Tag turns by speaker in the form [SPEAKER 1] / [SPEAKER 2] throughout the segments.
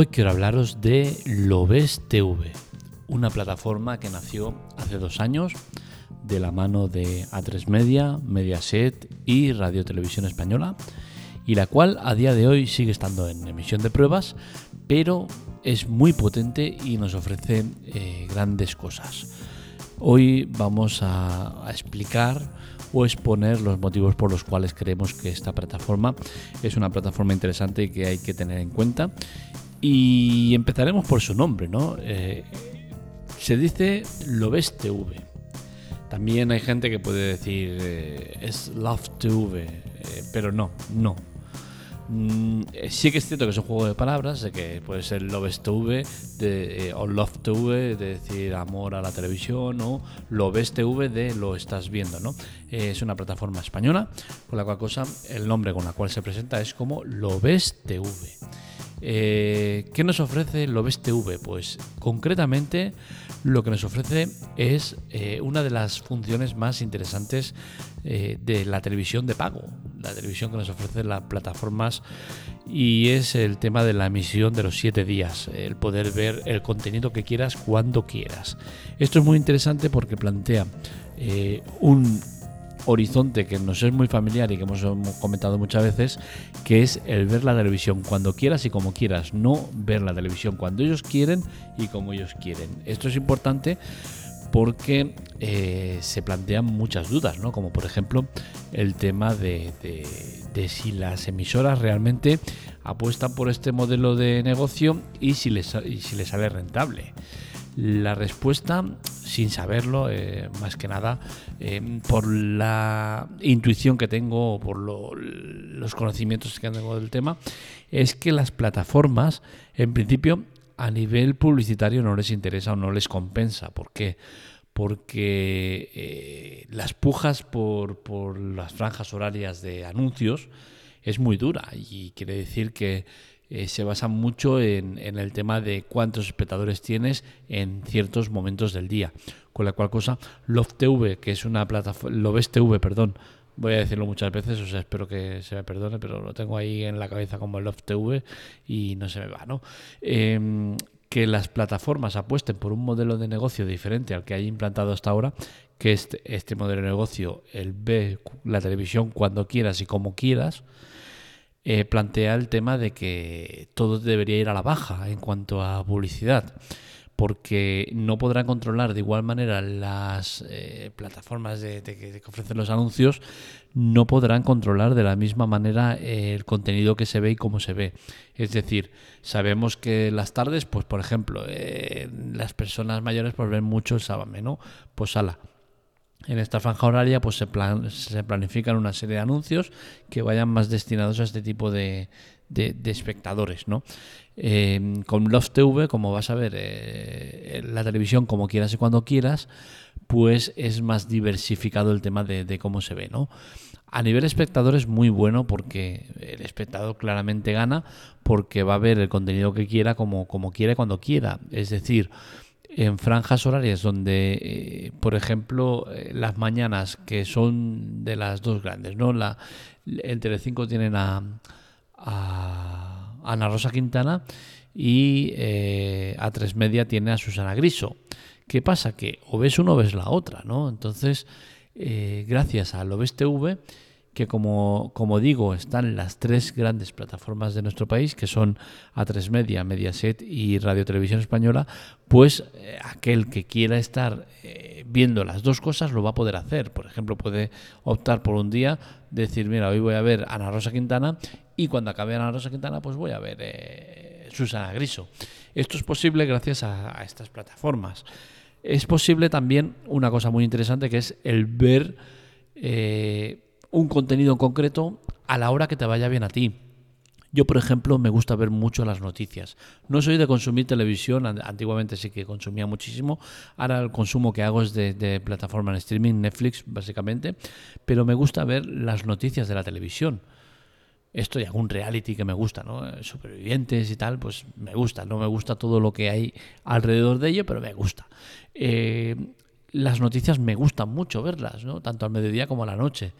[SPEAKER 1] Hoy quiero hablaros de Lobes TV, una plataforma que nació hace dos años de la mano de A3 Media, Mediaset y Radio Televisión Española, y la cual a día de hoy sigue estando en emisión de pruebas, pero es muy potente y nos ofrece eh, grandes cosas. Hoy vamos a, a explicar o exponer los motivos por los cuales creemos que esta plataforma es una plataforma interesante y que hay que tener en cuenta y empezaremos por su nombre, ¿no? Eh, se dice Lobes TV. También hay gente que puede decir eh, es Love TV, eh, pero no, no. Mm, sí que es cierto que es un juego de palabras, que puede ser Lobes TV o Love TV, de decir amor a la televisión, o Lobes TV de lo estás viendo, ¿no? es una plataforma española, con la cual cosa el nombre con la cual se presenta es como Lobes TV. Eh, ¿Qué nos ofrece Lobes TV? Pues concretamente lo que nos ofrece es eh, una de las funciones más interesantes eh, de la televisión de pago, la televisión que nos ofrece las plataformas y es el tema de la emisión de los siete días, el poder ver el contenido que quieras cuando quieras. Esto es muy interesante porque plantea un horizonte que nos es muy familiar y que hemos comentado muchas veces, que es el ver la televisión cuando quieras y como quieras, no ver la televisión cuando ellos quieren y como ellos quieren. Esto es importante porque eh, se plantean muchas dudas, ¿no? como por ejemplo el tema de, si las emisoras realmente apuestan por este modelo de negocio y si les, y si les sale rentable. La respuesta, sin saberlo, eh, más que nada, eh, por la intuición que tengo, por los conocimientos que tengo del tema, es que las plataformas, en principio, a nivel publicitario no les interesa o no les compensa. ¿Por qué? Porque eh, las pujas por, por las franjas horarias de anuncios es muy dura y quiere decir que eh, se basa mucho en, el tema de cuántos espectadores tienes en ciertos momentos del día. Con la cual cosa, Love TV, que es una plataforma, Loves TV, perdón, voy a decirlo muchas veces, o sea, espero que se me perdone, pero lo tengo ahí en la cabeza como Love TV y no se me va, ¿no? Em, que las plataformas apuesten por un modelo de negocio diferente al que hay implantado hasta ahora, que este, este modelo de negocio, el ve la televisión cuando quieras y como quieras, eh, plantea el tema de que todo debería ir a la baja en cuanto a publicidad, porque no podrán controlar de igual manera las eh, plataformas de, que ofrecen los anuncios, no podrán controlar de la misma manera el contenido que se ve y cómo se ve. Es decir, sabemos que las tardes, pues por ejemplo, eh, las personas mayores pues ven mucho el sábado, ¿no? Pues ala en esta franja horaria pues se, se planifican una serie de anuncios que vayan más destinados a este tipo de, espectadores. ¿no? Em, con Love TV, como vas a ver eh, la televisión como quieras y cuando quieras, pues es más diversificado el tema de, cómo se ve. ¿no? A nivel espectador es muy bueno porque el espectador claramente gana porque va a ver el contenido que quiera como, quiera cuando quiera. Es decir, en franjas horarias donde, eh, por ejemplo, eh, las mañanas que son de las dos grandes, ¿no? La, el Telecinco tienen a, a Ana Rosa Quintana y eh, a tres media tiene a Susana Griso. ¿Qué pasa? Que o ves uno o ves la otra, ¿no? Entonces, gracias a lo ves TV que como, como digo, están las tres grandes plataformas de nuestro país, que son A3 Media, Mediaset y Radio Televisión Española, pues eh, aquel que quiera estar eh, viendo las dos cosas lo va a poder hacer. Por ejemplo, puede optar por un día, decir, mira, hoy voy a ver Ana Rosa Quintana y cuando acabe Ana Rosa Quintana, pues voy a ver eh, Susana Griso. Esto es posible gracias a, estas plataformas. Es posible también una cosa muy interesante que es el ver un contenido en concreto a la hora que te vaya bien a ti. Yo, por ejemplo, me gusta ver mucho las noticias. No soy de consumir televisión, antiguamente sí que consumía muchísimo. Ahora el consumo que hago es de, plataforma en streaming, Netflix, básicamente. Pero me gusta ver las noticias de la televisión. Esto y algún reality que me gusta, ¿no? Supervivientes y tal, pues me gusta. No me gusta todo lo que hay alrededor de ello, pero me gusta. Eh, las noticias me gustan mucho verlas, ¿no? Tanto al mediodía como a la noche.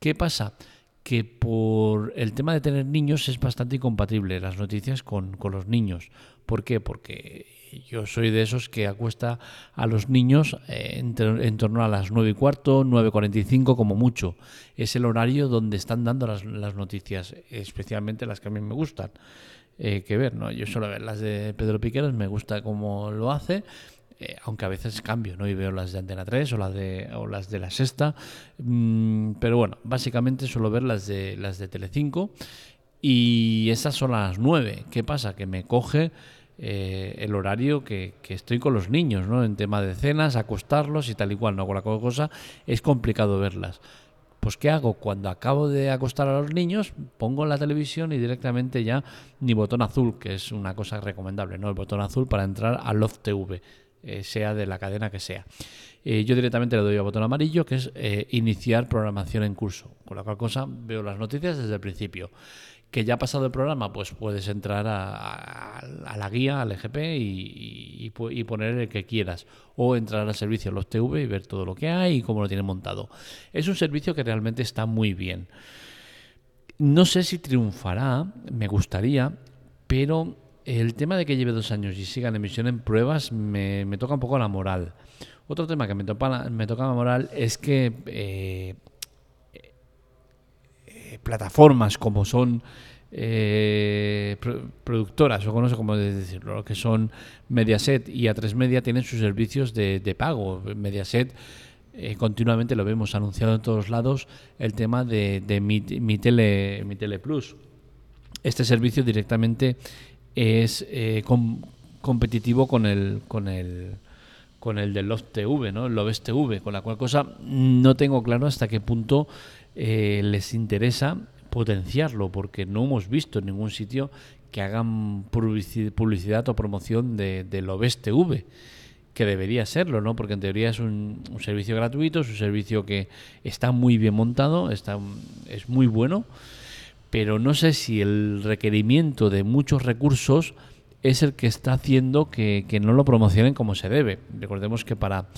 [SPEAKER 1] ¿Qué pasa? que por el tema de tener niños es bastante incompatible las noticias con, los niños. ¿Por qué? Porque yo soy de esos que acuesta a los niños eh, en, torno a las 9 y cuarto, 9.45 como mucho. Es el horario donde están dando las, noticias, especialmente las que a mí me gustan. Eh, que ver, ¿no? Yo suelo ver las de Pedro Piqueros, me gusta cómo lo hace, eh, aunque a veces cambio, ¿no? Y veo las de Antena 3 o las de, o las de la Sexta. Mm, pero bueno, básicamente suelo ver las de, las de Telecinco. Y esas son las 9. ¿Qué pasa? Que me coge eh, el horario que, estoy con los niños, ¿no? En tema de cenas, acostarlos y tal y cual, ¿no? Con la cosa es complicado verlas. Pues ¿qué hago? Cuando acabo de acostar a los niños, pongo la televisión y directamente ya mi botón azul, que es una cosa recomendable, ¿no? El botón azul para entrar a Love TV. Eh, sea de la cadena que sea. Eh, yo directamente le doy al botón amarillo, que es eh, iniciar programación en curso, con la cual cosa veo las noticias desde el principio. Que ya ha pasado el programa, pues puedes entrar a, la guía, al EGP y, poner el que quieras. O entrar al servicio Los TV y ver todo lo que hay y cómo lo tienen montado. Es un servicio que realmente está muy bien. No sé si triunfará, me gustaría, pero el tema de que lleve dos años y siga en emisión en pruebas me, toca un poco la moral. Otro tema que me toca, me toca la moral es que eh, eh, plataformas como son eh, productoras, o no sé cómo decirlo, que son Mediaset y A3 Media tienen sus servicios de, pago. Mediaset continuamente lo vemos anunciado en todos lados el tema de, mi, tele, mi Tele Plus. Este servicio directamente es eh, competitivo con el, con el con el del Love TV, ¿no? Love TV, con la cual cosa no tengo claro hasta qué punto eh, les interesa potenciarlo, porque no hemos visto en ningún sitio que hagan publicidad o promoción de, del TV, que debería serlo, ¿no? Porque en teoría es un, un, servicio gratuito, es un servicio que está muy bien montado, está, es muy bueno pero no sé si el requerimiento de muchos recursos es el que está haciendo que, no lo promocionen como se debe. Recordemos que para,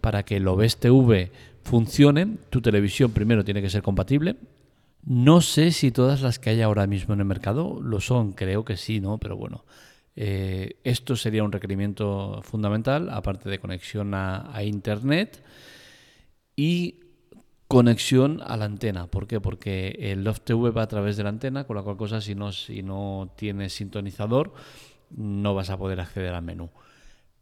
[SPEAKER 1] para que el OBS TV funcione, tu televisión primero tiene que ser compatible. No sé si todas las que hay ahora mismo en el mercado lo son, creo que sí, ¿no? Pero bueno, eh, esto sería un requerimiento fundamental, aparte de conexión a, a Internet. Y conexión a la antena. ¿Por qué? Porque el Love TV va a través de la antena, con la cual cosa si no, si no tienes sintonizador no vas a poder acceder al menú.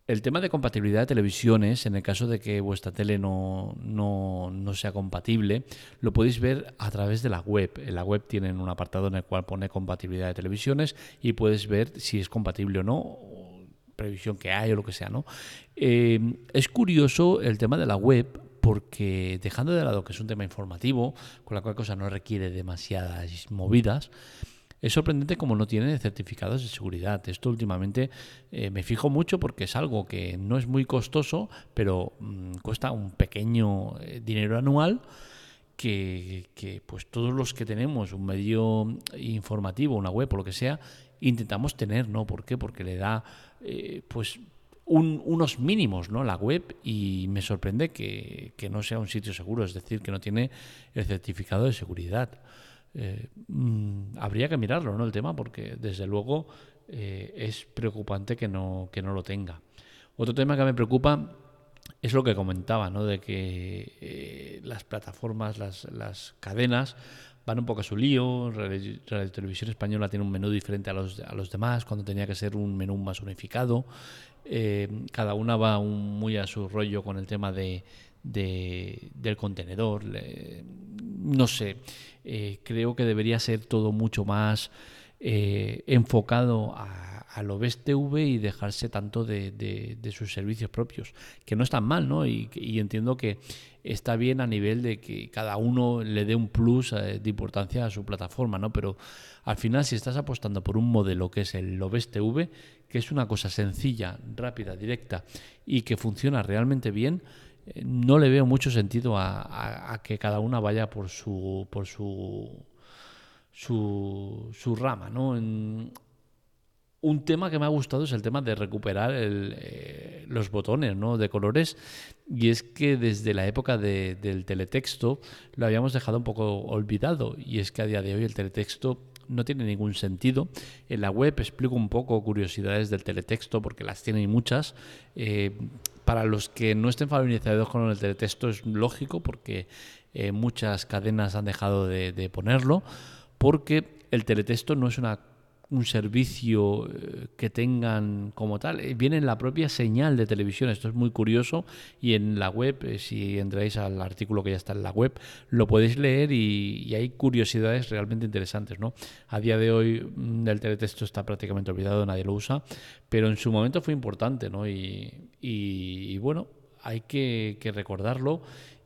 [SPEAKER 1] El tema de compatibilidad de televisiones, en el caso de que vuestra tele no, no, sea compatible, lo podéis ver a través de la web. En la web tienen un apartado en el cual pone compatibilidad de televisiones y puedes ver si es compatible o no, previsión que hay o lo que sea. ¿no? Eh, es curioso el tema de la web porque dejando de lado que es un tema informativo, con la cual cosa no requiere demasiadas movidas, es sorprendente como no tiene certificados de seguridad. Esto últimamente eh, me fijo mucho porque es algo que no es muy costoso, pero mm, cuesta un pequeño eh, dinero anual. Que, pues todos los que tenemos un medio informativo, una web o lo que sea, intentamos tener, ¿no? ¿Por qué? Porque le da eh, pues unos mínimos, ¿no? La web y me sorprende que, no sea un sitio seguro, es decir, que no tiene el certificado de seguridad. Eh, mm, habría que mirarlo, ¿no? El tema, porque desde luego eh, es preocupante que no, que no lo tenga. Otro tema que me preocupa es lo que comentaba, ¿no? De que eh, las plataformas, las, las cadenas van un poco a su lío. Radio, Televisión Española tiene un menú diferente a los, a los demás, cuando tenía que ser un menú más unificado. Eh, cada una va muy a su rollo con el tema de, del contenedor. no sé, eh, creo que debería ser todo mucho más eh, enfocado a, a lo TV y dejarse tanto de, sus servicios propios, que no están mal, ¿no? Y, entiendo que está bien a nivel de que cada uno le dé un plus de importancia a su plataforma, ¿no? Pero al final, si estás apostando por un modelo que es el Lobes TV, que es una cosa sencilla, rápida, directa y que funciona realmente bien, eh, no le veo mucho sentido a, que cada una vaya por su por su su, su rama, ¿no? Un tema que me ha gustado es el tema de recuperar eh, los botones ¿no? de colores y es que desde la época del teletexto lo habíamos dejado un poco olvidado y es que a día de hoy el teletexto no tiene ningún sentido. En la web explico un poco curiosidades del teletexto porque las tiene muchas. Eh, para los que no estén familiarizados con el teletexto es lógico porque eh, muchas cadenas han dejado de ponerlo porque el teletexto no es una un servicio eh, que tengan como tal. Eh, viene en la propia señal de televisión. Esto es muy curioso y en la web, eh, si entráis al artículo que ya está en la web, lo podéis leer y, hay curiosidades realmente interesantes. ¿no? A día de hoy mm, el teletexto está prácticamente olvidado, nadie lo usa, pero en su momento fue importante ¿no? y, bueno, hay que recordarlo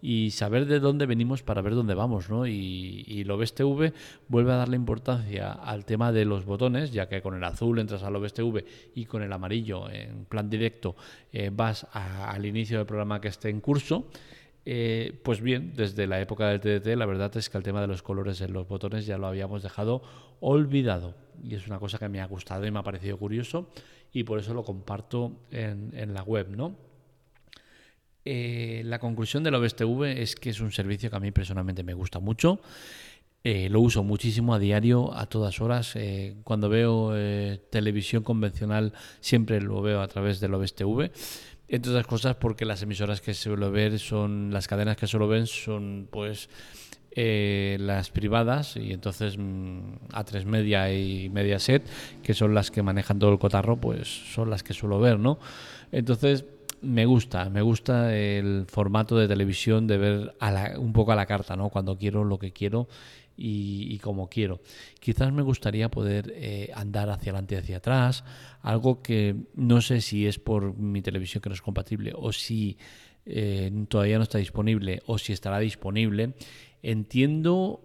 [SPEAKER 1] y saber de dónde venimos para ver dónde vamos, ¿no? Y, y Lobes TV vuelve a darle importancia al tema de los botones, ya que con el azul entras a Lobes TV y con el amarillo en plan directo eh, vas al inicio del programa que esté en curso. Eh, pues bien, desde la época del TDT, la verdad es que el tema de los colores en los botones ya lo habíamos dejado olvidado. Y es una cosa que me ha gustado y me ha parecido curioso y por eso lo comparto en, en la web, ¿no? Eh, la conclusión del OBSTV es que es un servicio que a mí personalmente me gusta mucho. Eh, lo uso muchísimo a diario, a todas horas. Eh, cuando veo televisión convencional siempre lo veo a través del OBSTV. Entre otras cosas porque las emisoras que suelo ver son, las cadenas que suelo ver son pues las privadas y entonces mm, A3 Media y Mediaset, que son las que manejan todo el cotarro, pues son las que suelo ver, ¿no? Entonces me gusta, me gusta el formato de televisión de ver un poco a la carta, ¿no? Cuando quiero lo que quiero y, como quiero. Quizás me gustaría poder eh, andar hacia adelante y hacia atrás, algo que no sé si es por mi televisión que no es compatible o si eh, todavía no está disponible o si estará disponible. Entiendo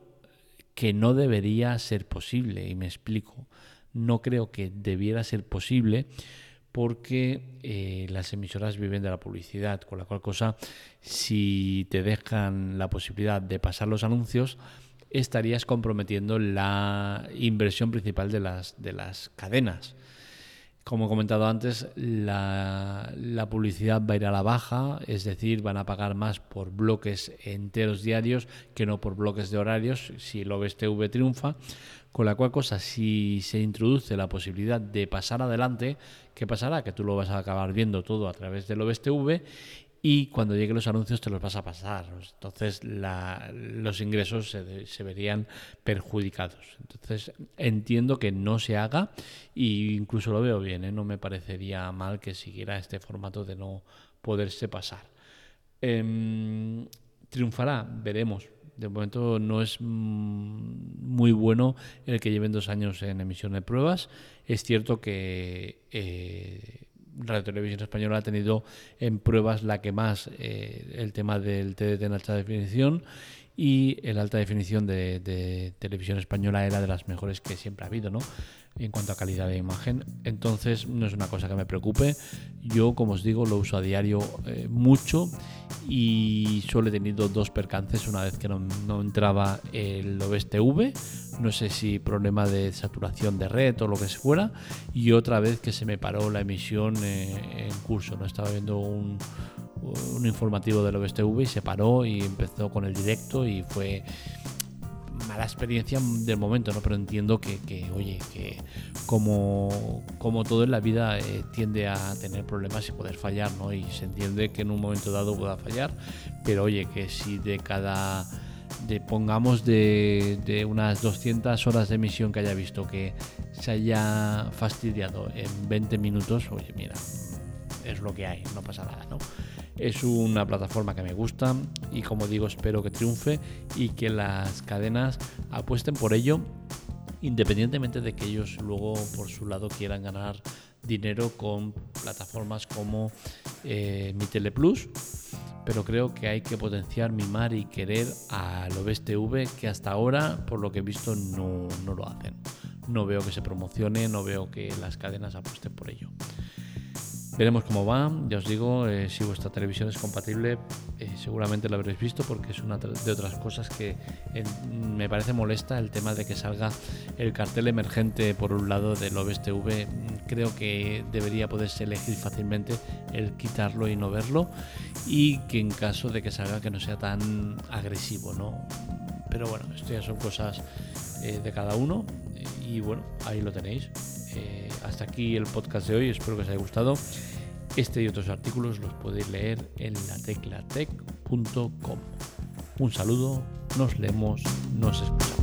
[SPEAKER 1] que no debería ser posible y me explico. No creo que debiera ser posible porque eh, las emisoras viven de la publicidad, con la cual cosa, si te dejan la posibilidad de pasar los anuncios, estarías comprometiendo la inversión principal de las, de las cadenas. Como he comentado antes, la, la, publicidad va a ir a la baja, es decir, van a pagar más por bloques enteros diarios que no por bloques de horarios si el OBS-TV triunfa. Con la cual cosa, si se introduce la posibilidad de pasar adelante, ¿qué pasará? Que tú lo vas a acabar viendo todo a través del OBS-TV y cuando lleguen los anuncios te los vas a pasar. Entonces los ingresos se, verían perjudicados. Entonces entiendo que no se haga e incluso lo veo bien. ¿eh? No me parecería mal que siguiera este formato de no poderse pasar. Em, ¿Triunfará? Veremos de momento no es mm, muy bueno el que lleven dos años en emisión de pruebas. Es cierto que eh, Radio Televisión Española ha tenido en pruebas la que más eh, el tema del TDT en alta definición y el alta definición de, de, televisión española era de las mejores que siempre ha habido, ¿no? En cuanto a calidad de imagen. Entonces no es una cosa que me preocupe. Yo, como os digo, lo uso a diario eh, mucho y solo he tenido dos percances. Una vez que no, entraba el OBS TV, no sé si problema de saturación de red o lo que fuera, y otra vez que se me paró la emisión eh, en curso. No estaba viendo un, un informativo del OBS TV y se paró y empezó con el directo y fue mala experiencia del momento, ¿no? Pero entiendo que, oye, que como, como todo en la vida eh, tiende a tener problemas y poder fallar, ¿no? Y se entiende que en un momento dado pueda fallar, pero oye, que si de cada de pongamos de, de, unas 200 horas de emisión que haya visto que se haya fastidiado en 20 minutos, oye, mira, es lo que hay, no pasa nada, ¿no? Es una plataforma que me gusta y como digo espero que triunfe y que las cadenas apuesten por ello independientemente de que ellos luego por su lado quieran ganar dinero con plataformas como eh, Mi pero creo que hay que potenciar, mimar y querer a lo TV que hasta ahora, por lo que he visto, no, no lo hacen. No veo que se promocione, no veo que las cadenas apuesten por ello. Veremos cómo va. Ya os digo, eh, si vuestra televisión es compatible, eh, seguramente lo habréis visto porque es una de otras cosas que me parece molesta el tema de que salga el cartel emergente por un lado del OBS TV. Creo que debería poderse elegir fácilmente el quitarlo y no verlo y que en caso de que salga que no sea tan agresivo, ¿no? Pero bueno, esto ya son cosas eh, de cada uno y bueno, ahí lo tenéis. Eh, hasta aquí el podcast de hoy, espero que os haya gustado. Este y otros artículos los podéis leer en lateclatec.com. Un saludo, nos leemos, nos escuchamos.